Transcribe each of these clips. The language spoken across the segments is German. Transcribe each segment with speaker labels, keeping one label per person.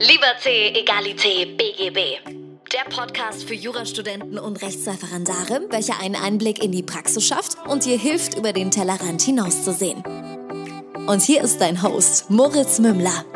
Speaker 1: Liberté, Egalité, BGB. Der Podcast für Jurastudenten und Rechtsreferendare, welcher einen Einblick in die Praxis schafft und dir hilft, über den Tellerrand hinauszusehen. Und hier ist dein Host, Moritz Mümmler.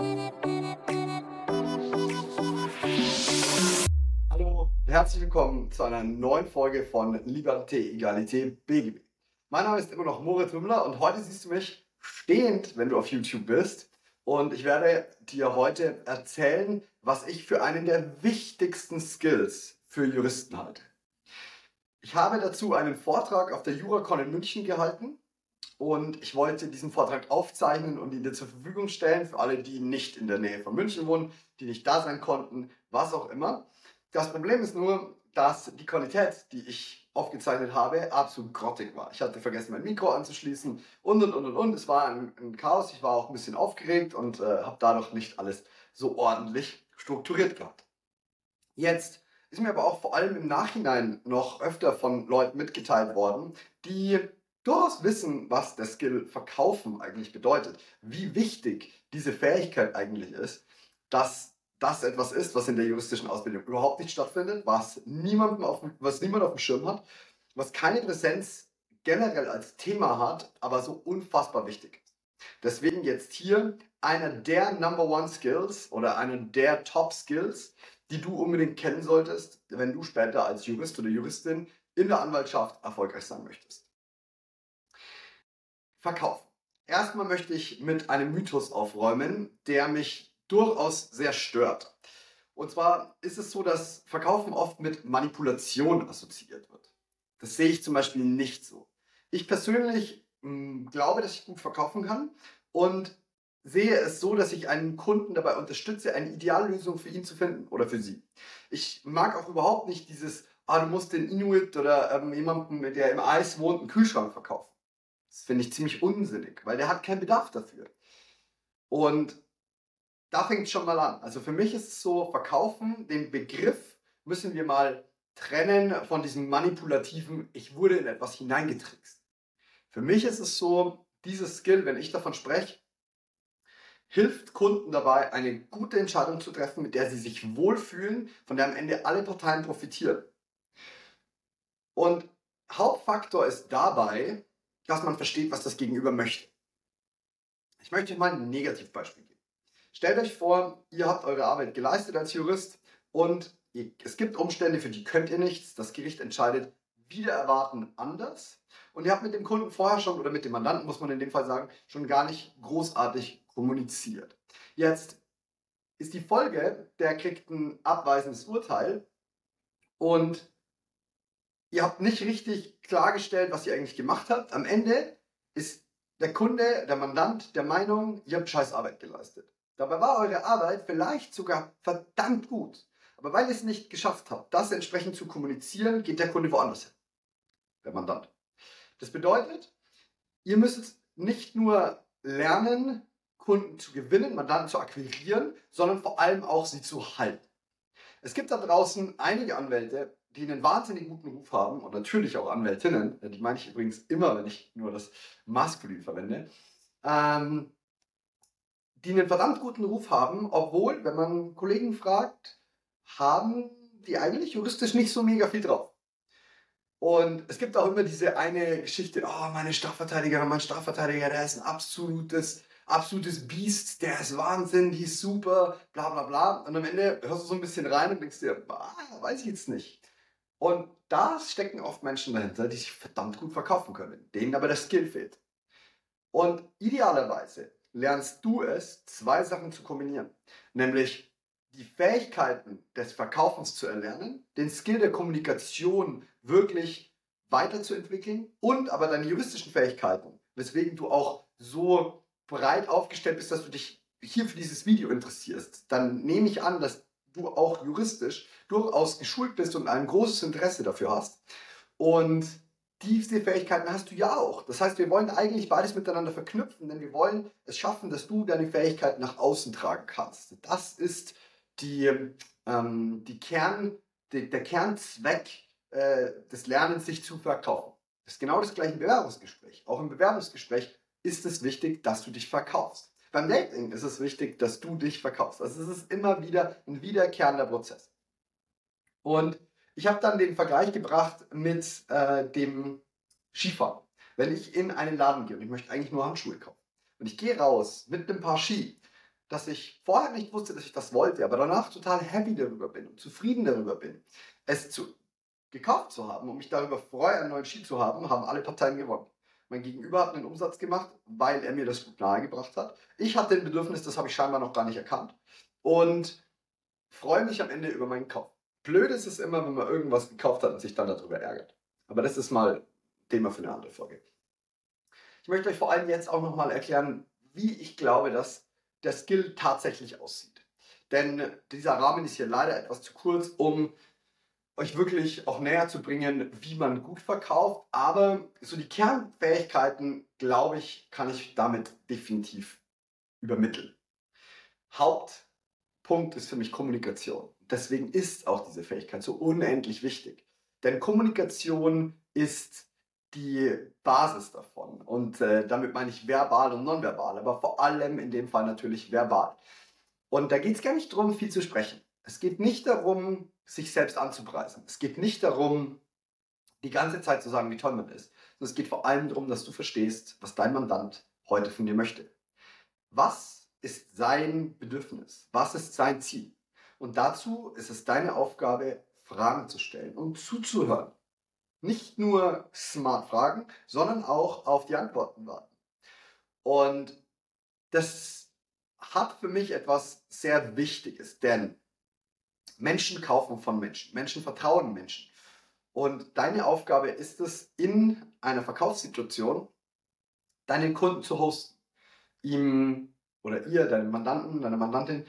Speaker 2: Hallo, herzlich willkommen zu einer neuen Folge von Liberté, Egalité, BGB. Mein Name ist immer noch Moritz Mümmler und heute siehst du mich stehend, wenn du auf YouTube bist. Und ich werde dir heute erzählen, was ich für einen der wichtigsten Skills für Juristen halte. Ich habe dazu einen Vortrag auf der JuraCon in München gehalten und ich wollte diesen Vortrag aufzeichnen und ihn dir zur Verfügung stellen für alle, die nicht in der Nähe von München wohnen, die nicht da sein konnten, was auch immer. Das Problem ist nur, dass die Qualität, die ich aufgezeichnet habe, absolut grottig war. Ich hatte vergessen, mein Mikro anzuschließen und und und und und. Es war ein, ein Chaos. Ich war auch ein bisschen aufgeregt und äh, habe dadurch nicht alles so ordentlich strukturiert gehabt. Jetzt ist mir aber auch vor allem im Nachhinein noch öfter von Leuten mitgeteilt worden, die durchaus wissen, was der Skill Verkaufen eigentlich bedeutet, wie wichtig diese Fähigkeit eigentlich ist, dass das etwas ist, was in der juristischen Ausbildung überhaupt nicht stattfindet, was, niemandem auf, was niemand auf dem Schirm hat, was keine Präsenz generell als Thema hat, aber so unfassbar wichtig ist. Deswegen jetzt hier einer der Number One Skills oder einer der Top Skills, die du unbedingt kennen solltest, wenn du später als Jurist oder Juristin in der Anwaltschaft erfolgreich sein möchtest. Verkauf. Erstmal möchte ich mit einem Mythos aufräumen, der mich durchaus sehr stört. Und zwar ist es so, dass Verkaufen oft mit Manipulation assoziiert wird. Das sehe ich zum Beispiel nicht so. Ich persönlich hm, glaube, dass ich gut verkaufen kann und sehe es so, dass ich einen Kunden dabei unterstütze, eine Ideallösung für ihn zu finden oder für sie. Ich mag auch überhaupt nicht dieses, ah, du musst den Inuit oder ähm, jemanden, der im Eis wohnt, einen Kühlschrank verkaufen. Das finde ich ziemlich unsinnig, weil der hat keinen Bedarf dafür. Und da fängt es schon mal an. Also für mich ist es so, verkaufen, den Begriff müssen wir mal trennen von diesem manipulativen, ich wurde in etwas hineingetrickst. Für mich ist es so, dieses Skill, wenn ich davon spreche, hilft Kunden dabei, eine gute Entscheidung zu treffen, mit der sie sich wohlfühlen, von der am Ende alle Parteien profitieren. Und Hauptfaktor ist dabei, dass man versteht, was das Gegenüber möchte. Ich möchte mal ein Negativbeispiel geben. Stellt euch vor, ihr habt eure Arbeit geleistet als Jurist und es gibt Umstände, für die könnt ihr nichts. Das Gericht entscheidet wieder erwarten anders. Und ihr habt mit dem Kunden vorher schon, oder mit dem Mandanten, muss man in dem Fall sagen, schon gar nicht großartig kommuniziert. Jetzt ist die Folge, der kriegt ein abweisendes Urteil und ihr habt nicht richtig klargestellt, was ihr eigentlich gemacht habt. Am Ende ist der Kunde, der Mandant der Meinung, ihr habt scheiß Arbeit geleistet. Dabei war eure Arbeit vielleicht sogar verdammt gut. Aber weil ihr es nicht geschafft habt, das entsprechend zu kommunizieren, geht der Kunde woanders hin. Der Mandant. Das bedeutet, ihr müsst nicht nur lernen, Kunden zu gewinnen, Mandanten zu akquirieren, sondern vor allem auch sie zu halten. Es gibt da draußen einige Anwälte, die einen wahnsinnig guten Ruf haben und natürlich auch Anwältinnen, die meine ich übrigens immer, wenn ich nur das Maskulin verwende, ähm, die einen verdammt guten Ruf haben, obwohl, wenn man Kollegen fragt, haben die eigentlich juristisch nicht so mega viel drauf. Und es gibt auch immer diese eine Geschichte, oh, meine Strafverteidigerin, mein Strafverteidiger, der ist ein absolutes, absolutes Biest, der ist Wahnsinn, die ist super, bla bla bla. Und am Ende hörst du so ein bisschen rein und denkst dir, ah, weiß ich jetzt nicht. Und da stecken oft Menschen dahinter, die sich verdammt gut verkaufen können, denen aber der Skill fehlt. Und idealerweise lernst du es, zwei Sachen zu kombinieren. Nämlich die Fähigkeiten des Verkaufens zu erlernen, den Skill der Kommunikation wirklich weiterzuentwickeln und aber deine juristischen Fähigkeiten, weswegen du auch so breit aufgestellt bist, dass du dich hier für dieses Video interessierst. Dann nehme ich an, dass du auch juristisch durchaus geschult bist und ein großes Interesse dafür hast. Und diese Fähigkeiten hast du ja auch. Das heißt, wir wollen eigentlich beides miteinander verknüpfen, denn wir wollen es schaffen, dass du deine Fähigkeiten nach außen tragen kannst. Das ist die, ähm, die Kern, die, der Kernzweck äh, des Lernens, sich zu verkaufen. Das ist genau das gleiche im Bewerbungsgespräch. Auch im Bewerbungsgespräch ist es wichtig, dass du dich verkaufst. Beim Dating ist es wichtig, dass du dich verkaufst. Also es ist immer wieder ein wiederkehrender Prozess. Und ich habe dann den Vergleich gebracht mit äh, dem Skifahren. Wenn ich in einen Laden gehe und ich möchte eigentlich nur Handschuhe kaufen und ich gehe raus mit einem Paar Ski, dass ich vorher nicht wusste, dass ich das wollte, aber danach total happy darüber bin und zufrieden darüber bin, es zu, gekauft zu haben und mich darüber freue, einen neuen Ski zu haben, haben alle Parteien gewonnen. Mein Gegenüber hat einen Umsatz gemacht, weil er mir das gut nahegebracht hat. Ich hatte ein Bedürfnis, das habe ich scheinbar noch gar nicht erkannt. Und freue mich am Ende über meinen Kauf. Blöd ist es immer, wenn man irgendwas gekauft hat und sich dann darüber ärgert. Aber das ist mal Thema für eine andere Folge. Ich möchte euch vor allem jetzt auch nochmal erklären, wie ich glaube, dass der Skill tatsächlich aussieht. Denn dieser Rahmen ist hier leider etwas zu kurz, um euch wirklich auch näher zu bringen, wie man gut verkauft. Aber so die Kernfähigkeiten, glaube ich, kann ich damit definitiv übermitteln. Hauptpunkt ist für mich Kommunikation. Deswegen ist auch diese Fähigkeit so unendlich wichtig. Denn Kommunikation ist die Basis davon. Und äh, damit meine ich verbal und nonverbal, aber vor allem in dem Fall natürlich verbal. Und da geht es gar nicht darum, viel zu sprechen. Es geht nicht darum, sich selbst anzupreisen. Es geht nicht darum, die ganze Zeit zu sagen, wie toll man ist. Sondern es geht vor allem darum, dass du verstehst, was dein Mandant heute von dir möchte. Was ist sein Bedürfnis? Was ist sein Ziel? Und dazu ist es deine Aufgabe, Fragen zu stellen und zuzuhören. Nicht nur smart fragen, sondern auch auf die Antworten warten. Und das hat für mich etwas sehr Wichtiges, denn Menschen kaufen von Menschen. Menschen vertrauen Menschen. Und deine Aufgabe ist es, in einer Verkaufssituation deinen Kunden zu hosten. Ihm oder ihr, deinem Mandanten, deiner Mandantin,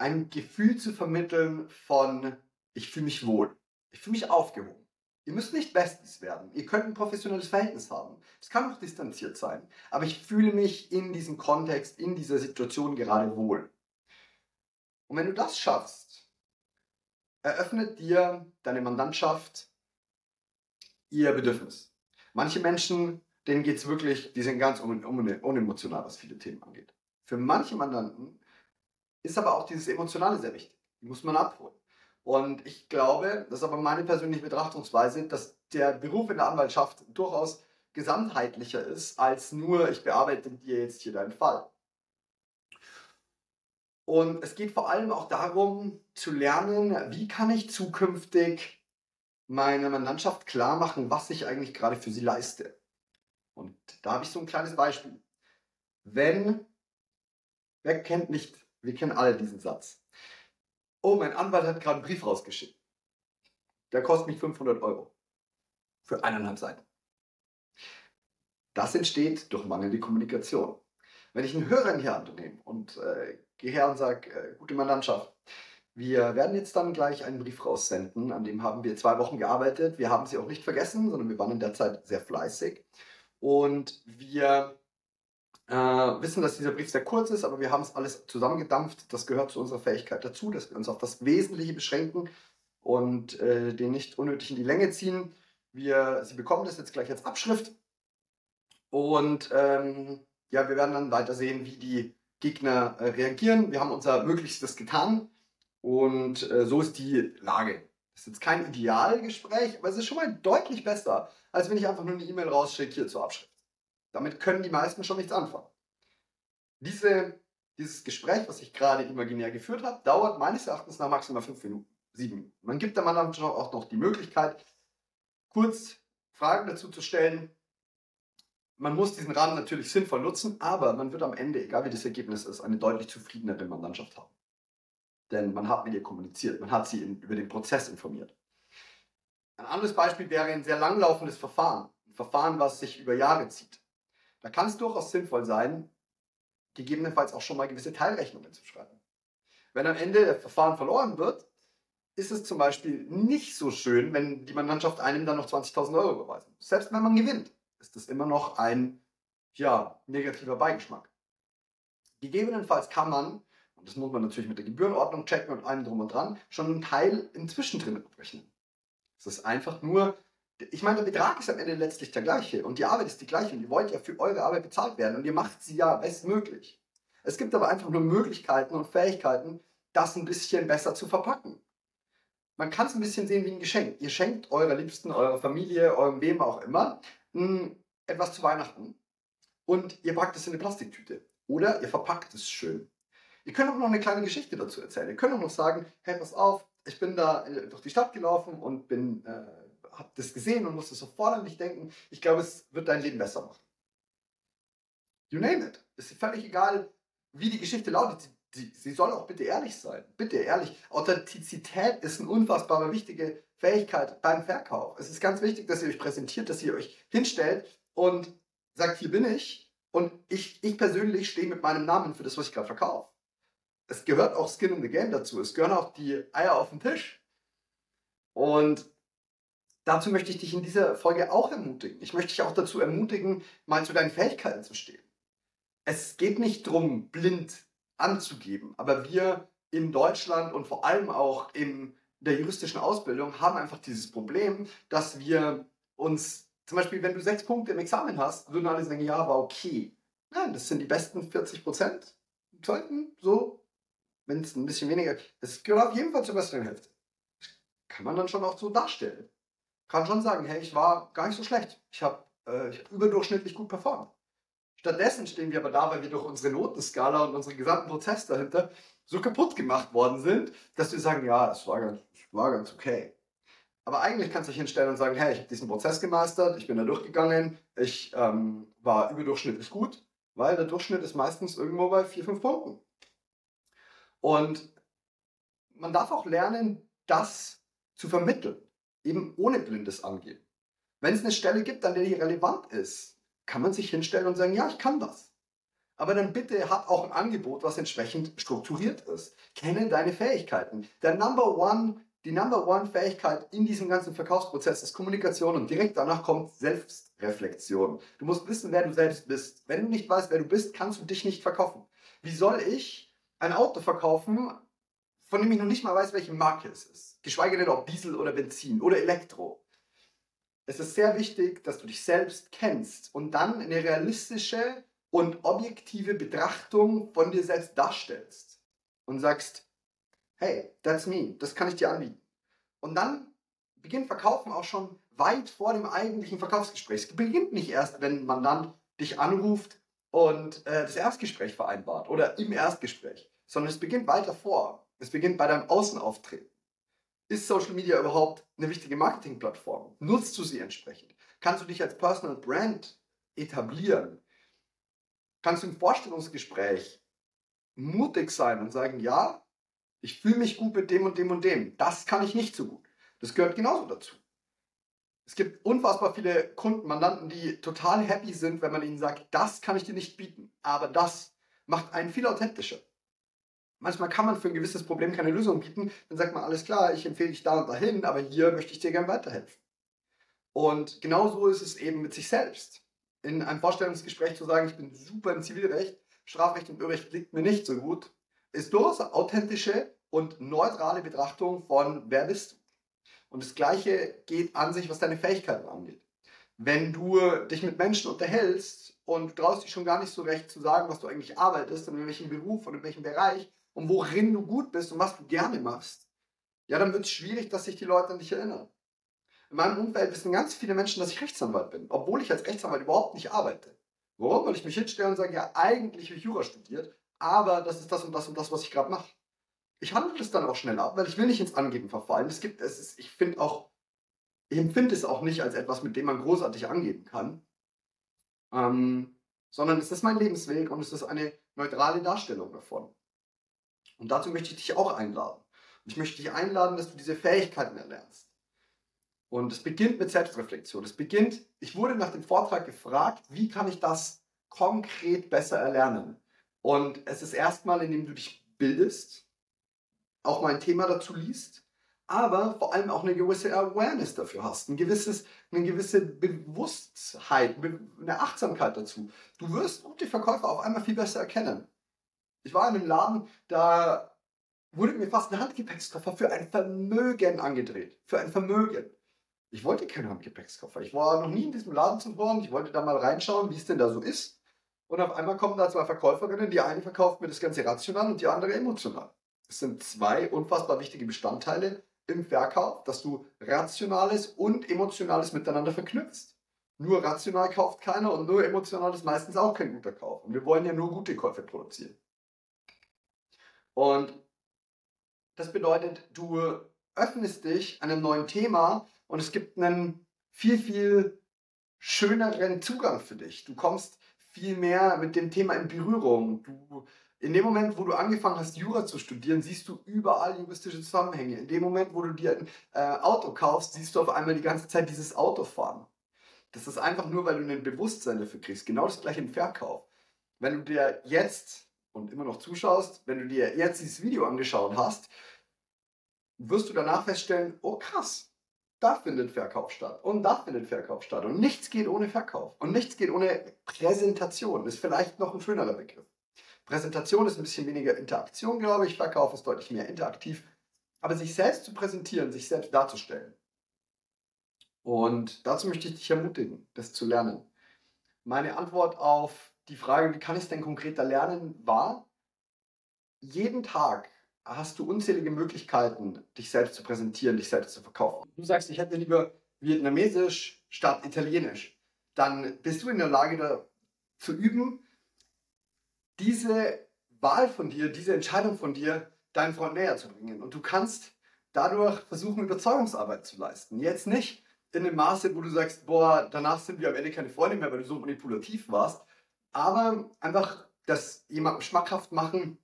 Speaker 2: ein Gefühl zu vermitteln von, ich fühle mich wohl. Ich fühle mich aufgehoben. Ihr müsst nicht Bestes werden. Ihr könnt ein professionelles Verhältnis haben. Es kann auch distanziert sein. Aber ich fühle mich in diesem Kontext, in dieser Situation gerade wohl. Und wenn du das schaffst, eröffnet dir deine Mandantschaft ihr Bedürfnis. Manche Menschen, denen geht es wirklich, die sind ganz unemotional, was viele Themen angeht. Für manche Mandanten ist aber auch dieses Emotionale sehr wichtig. Die muss man abholen. Und ich glaube, das ist aber meine persönliche Betrachtungsweise, dass der Beruf in der Anwaltschaft durchaus gesamtheitlicher ist, als nur, ich bearbeite dir jetzt hier deinen Fall. Und es geht vor allem auch darum zu lernen, wie kann ich zukünftig meiner Mandantschaft klar machen, was ich eigentlich gerade für sie leiste. Und da habe ich so ein kleines Beispiel. Wenn, wer kennt nicht, wir kennen alle diesen Satz. Oh, mein Anwalt hat gerade einen Brief rausgeschickt. Der kostet mich 500 Euro. Für eineinhalb Seiten. Das entsteht durch mangelnde Kommunikation. Wenn ich einen Hörer in die Hand nehme und äh, gehe her und sage, äh, gute Mandantschaft, wir werden jetzt dann gleich einen Brief raussenden, an dem haben wir zwei Wochen gearbeitet. Wir haben sie auch nicht vergessen, sondern wir waren in der Zeit sehr fleißig. Und wir äh, wissen, dass dieser Brief sehr kurz ist, aber wir haben es alles zusammengedampft. Das gehört zu unserer Fähigkeit dazu, dass wir uns auf das Wesentliche beschränken und äh, den nicht unnötig in die Länge ziehen. Wir, Sie bekommen das jetzt gleich als Abschrift. Und ähm, ja, wir werden dann weiter sehen, wie die Gegner äh, reagieren. Wir haben unser Möglichstes getan und äh, so ist die Lage. Das ist jetzt kein Idealgespräch, aber es ist schon mal deutlich besser, als wenn ich einfach nur eine E-Mail rausschicke hier zur Abschrift. Damit können die meisten schon nichts anfangen. Diese, dieses Gespräch, was ich gerade imaginär geführt habe, dauert meines Erachtens nach maximal fünf Minuten, sieben Minuten. Man gibt der Mann auch noch die Möglichkeit, kurz Fragen dazu zu stellen, man muss diesen Rahmen natürlich sinnvoll nutzen, aber man wird am Ende, egal wie das Ergebnis ist, eine deutlich zufriedenere Mannschaft haben. Denn man hat mit ihr kommuniziert, man hat sie in, über den Prozess informiert. Ein anderes Beispiel wäre ein sehr langlaufendes Verfahren. Ein Verfahren, was sich über Jahre zieht. Da kann es durchaus sinnvoll sein, gegebenenfalls auch schon mal gewisse Teilrechnungen zu schreiben. Wenn am Ende das Verfahren verloren wird, ist es zum Beispiel nicht so schön, wenn die Mannschaft einem dann noch 20.000 Euro überweisen. Selbst wenn man gewinnt ist das immer noch ein ja, negativer Beigeschmack. Gegebenenfalls kann man, und das muss man natürlich mit der Gebührenordnung checken und allem drum und dran, schon einen Teil inzwischen drin abrechnen. Es ist einfach nur, ich meine, der Betrag ist am Ende letztlich der gleiche und die Arbeit ist die gleiche und ihr wollt ja für eure Arbeit bezahlt werden und ihr macht sie ja bestmöglich. Es gibt aber einfach nur Möglichkeiten und Fähigkeiten, das ein bisschen besser zu verpacken. Man kann es ein bisschen sehen wie ein Geschenk. Ihr schenkt eurer Liebsten, eurer Familie, eurem wem auch immer etwas zu Weihnachten und ihr packt es in eine Plastiktüte. Oder ihr verpackt es schön. Ihr könnt auch noch eine kleine Geschichte dazu erzählen. Ihr könnt auch noch sagen, hey, pass auf, ich bin da äh, durch die Stadt gelaufen und bin, äh, hab das gesehen und musste sofort an dich denken. Ich glaube, es wird dein Leben besser machen. You name it. Es ist völlig egal, wie die Geschichte lautet. Sie, sie soll auch bitte ehrlich sein. Bitte ehrlich. Authentizität ist eine unfassbare wichtige Fähigkeit beim Verkauf. Es ist ganz wichtig, dass ihr euch präsentiert, dass ihr euch hinstellt und sagt, hier bin ich. Und ich, ich persönlich stehe mit meinem Namen für das, was ich gerade verkaufe es gehört auch Skin in the Game dazu. Es gehören auch die Eier auf den Tisch. Und dazu möchte ich dich in dieser Folge auch ermutigen. Ich möchte dich auch dazu ermutigen, mal zu deinen Fähigkeiten zu stehen. Es geht nicht darum, blind anzugeben, aber wir in Deutschland und vor allem auch in der juristischen Ausbildung haben einfach dieses Problem, dass wir uns, zum Beispiel, wenn du sechs Punkte im Examen hast, würden alle sagen, ja, war okay. Nein, das sind die besten 40 Prozent. Sollten so wenn es ein bisschen weniger, es gehört auf jeden Fall zur besseren Hälfte. kann man dann schon auch so darstellen. Kann schon sagen, hey, ich war gar nicht so schlecht. Ich habe äh, hab überdurchschnittlich gut performt. Stattdessen stehen wir aber da, weil wir durch unsere Notenskala und unseren gesamten Prozess dahinter so kaputt gemacht worden sind, dass wir sagen, ja, das war ganz, war ganz okay. Aber eigentlich kannst du dich hinstellen und sagen, hey, ich habe diesen Prozess gemeistert, ich bin da durchgegangen, ich ähm, war überdurchschnittlich gut, weil der Durchschnitt ist meistens irgendwo bei 4, 5 Punkten. Und man darf auch lernen, das zu vermitteln, eben ohne blindes Angeben. Wenn es eine Stelle gibt, an der die relevant ist, kann man sich hinstellen und sagen, ja, ich kann das. Aber dann bitte hab auch ein Angebot, was entsprechend strukturiert ist. Kenne deine Fähigkeiten. Der Number One, die Number One Fähigkeit in diesem ganzen Verkaufsprozess ist Kommunikation und direkt danach kommt Selbstreflexion. Du musst wissen, wer du selbst bist. Wenn du nicht weißt, wer du bist, kannst du dich nicht verkaufen. Wie soll ich ein Auto verkaufen, von dem ich noch nicht mal weiß, welche Marke es ist. Geschweige denn ob Diesel oder Benzin oder Elektro. Es ist sehr wichtig, dass du dich selbst kennst und dann eine realistische und objektive Betrachtung von dir selbst darstellst und sagst, hey, that's me, das kann ich dir anbieten. Und dann beginnt Verkaufen auch schon weit vor dem eigentlichen Verkaufsgespräch. Es beginnt nicht erst, wenn ein Mandant dich anruft und äh, das Erstgespräch vereinbart oder im Erstgespräch, sondern es beginnt weiter vor. Es beginnt bei deinem Außenauftreten. Ist Social Media überhaupt eine wichtige Marketingplattform? Nutzt du sie entsprechend? Kannst du dich als Personal Brand etablieren? Kannst du im Vorstellungsgespräch mutig sein und sagen, ja, ich fühle mich gut mit dem und dem und dem. Das kann ich nicht so gut. Das gehört genauso dazu. Es gibt unfassbar viele Kunden, Mandanten, die total happy sind, wenn man ihnen sagt, das kann ich dir nicht bieten, aber das macht einen viel authentischer. Manchmal kann man für ein gewisses Problem keine Lösung bieten, dann sagt man, alles klar, ich empfehle dich da und dahin, aber hier möchte ich dir gerne weiterhelfen. Und genauso ist es eben mit sich selbst. In einem Vorstellungsgespräch zu sagen, ich bin super im Zivilrecht, Strafrecht und Irrrecht liegt mir nicht so gut, ist durchaus authentische und neutrale Betrachtung von, wer bist du? Und das Gleiche geht an sich, was deine Fähigkeiten angeht. Wenn du dich mit Menschen unterhältst und du traust dich schon gar nicht so recht zu sagen, was du eigentlich arbeitest und in welchem Beruf und in welchem Bereich und worin du gut bist und was du gerne machst, ja, dann wird es schwierig, dass sich die Leute an dich erinnern. In meinem Umfeld wissen ganz viele Menschen, dass ich Rechtsanwalt bin, obwohl ich als Rechtsanwalt überhaupt nicht arbeite. Warum? Weil ich mich hinstelle und sage, ja, eigentlich habe ich Jura studiert, aber das ist das und das und das, was ich gerade mache ich handle es dann auch schnell ab, weil ich will nicht ins Angeben verfallen. Es gibt, es ist, ich finde auch, ich empfinde es auch nicht als etwas, mit dem man großartig angeben kann, ähm, sondern es ist mein Lebensweg und es ist eine neutrale Darstellung davon. Und dazu möchte ich dich auch einladen. Und ich möchte dich einladen, dass du diese Fähigkeiten erlernst. Und es beginnt mit Selbstreflexion. Es beginnt, ich wurde nach dem Vortrag gefragt, wie kann ich das konkret besser erlernen? Und es ist erstmal, indem du dich bildest, auch mal ein Thema dazu liest, aber vor allem auch eine gewisse Awareness dafür hast, ein gewisses, eine gewisse Bewusstheit, eine Achtsamkeit dazu. Du wirst gute Verkäufer auf einmal viel besser erkennen. Ich war in einem Laden, da wurde mir fast ein Handgepäckskoffer für ein Vermögen angedreht. Für ein Vermögen. Ich wollte keinen Handgepäckskoffer. Ich war noch nie in diesem Laden zuvor und ich wollte da mal reinschauen, wie es denn da so ist. Und auf einmal kommen da zwei Verkäuferinnen, die eine verkauft mir das Ganze rational und die andere emotional. Es sind zwei unfassbar wichtige Bestandteile im Verkauf, dass du Rationales und Emotionales miteinander verknüpfst. Nur rational kauft keiner und nur emotional ist meistens auch kein guter Kauf. Und wir wollen ja nur gute Käufe produzieren. Und das bedeutet, du öffnest dich einem neuen Thema und es gibt einen viel, viel schöneren Zugang für dich. Du kommst viel mehr mit dem Thema in Berührung. Du, in dem Moment, wo du angefangen hast, Jura zu studieren, siehst du überall juristische Zusammenhänge. In dem Moment, wo du dir ein äh, Auto kaufst, siehst du auf einmal die ganze Zeit dieses Auto fahren. Das ist einfach nur, weil du ein Bewusstsein dafür kriegst. Genau das gleiche im Verkauf. Wenn du dir jetzt und immer noch zuschaust, wenn du dir jetzt dieses Video angeschaut hast, wirst du danach feststellen, oh krass, da findet Verkauf statt und da findet Verkauf statt und nichts geht ohne Verkauf und nichts geht ohne Präsentation. Ist vielleicht noch ein schönerer Begriff. Präsentation ist ein bisschen weniger Interaktion, glaube ich. Verkauf ist deutlich mehr interaktiv. Aber sich selbst zu präsentieren, sich selbst darzustellen. Und dazu möchte ich dich ermutigen, das zu lernen. Meine Antwort auf die Frage, wie kann ich es denn konkreter lernen, war, jeden Tag hast du unzählige Möglichkeiten, dich selbst zu präsentieren, dich selbst zu verkaufen. Du sagst, ich hätte lieber Vietnamesisch statt Italienisch. Dann bist du in der Lage, da zu üben, diese Wahl von dir, diese Entscheidung von dir, deinen Freund näher zu bringen. Und du kannst dadurch versuchen, Überzeugungsarbeit zu leisten. Jetzt nicht in dem Maße, wo du sagst, boah, danach sind wir am Ende keine Freunde mehr, weil du so manipulativ warst, aber einfach das jemandem schmackhaft machen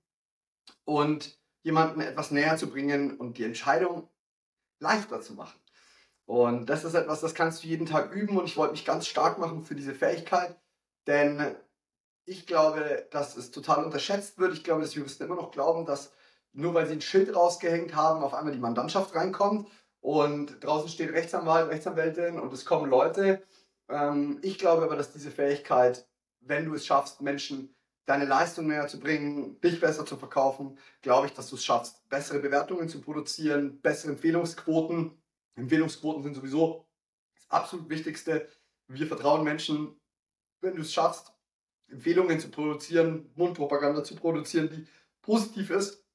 Speaker 2: und jemanden etwas näher zu bringen und die Entscheidung leichter zu machen. Und das ist etwas, das kannst du jeden Tag üben und ich wollte mich ganz stark machen für diese Fähigkeit, denn ich glaube, dass es total unterschätzt wird. Ich glaube, dass Juristen immer noch glauben, dass nur weil sie ein Schild rausgehängt haben, auf einmal die Mandantschaft reinkommt und draußen steht Rechtsanwalt, Rechtsanwältin und es kommen Leute. Ähm, ich glaube aber, dass diese Fähigkeit, wenn du es schaffst, Menschen deine Leistung näher zu bringen, dich besser zu verkaufen, glaube ich, dass du es schaffst, bessere Bewertungen zu produzieren, bessere Empfehlungsquoten. Empfehlungsquoten sind sowieso das absolut Wichtigste. Wir vertrauen Menschen, wenn du es schaffst, Empfehlungen zu produzieren, Mundpropaganda zu produzieren, die positiv ist,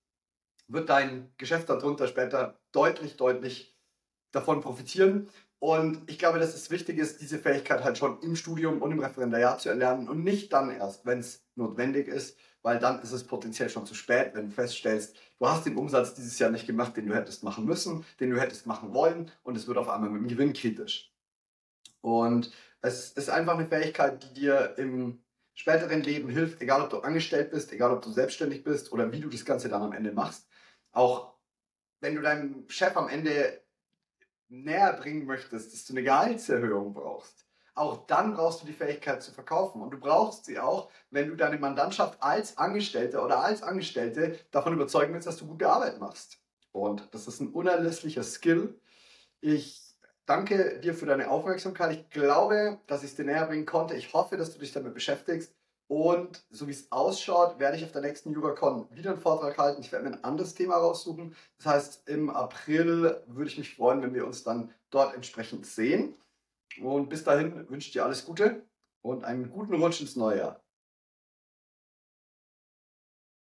Speaker 2: wird dein Geschäft darunter später deutlich, deutlich davon profitieren. Und ich glaube, dass es wichtig ist, diese Fähigkeit halt schon im Studium und im Referendariat zu erlernen und nicht dann erst, wenn es notwendig ist, weil dann ist es potenziell schon zu spät, wenn du feststellst, du hast den Umsatz dieses Jahr nicht gemacht, den du hättest machen müssen, den du hättest machen wollen und es wird auf einmal mit dem Gewinn kritisch. Und es ist einfach eine Fähigkeit, die dir im späteren Leben hilft, egal ob du angestellt bist, egal ob du selbstständig bist oder wie du das Ganze dann am Ende machst. Auch wenn du deinem Chef am Ende näher bringen möchtest, dass du eine Gehaltserhöhung brauchst, auch dann brauchst du die Fähigkeit zu verkaufen. Und du brauchst sie auch, wenn du deine Mandantschaft als Angestellter oder als Angestellte davon überzeugen willst, dass du gute Arbeit machst. Und das ist ein unerlässlicher Skill. Ich danke dir für deine Aufmerksamkeit. Ich glaube, dass ich es dir näher bringen konnte. Ich hoffe, dass du dich damit beschäftigst. Und so wie es ausschaut, werde ich auf der nächsten JugaCon wieder einen Vortrag halten. Ich werde mir ein anderes Thema raussuchen. Das heißt, im April würde ich mich freuen, wenn wir uns dann dort entsprechend sehen. Und bis dahin wünsche ich dir alles Gute und einen guten Rutsch ins neue Jahr.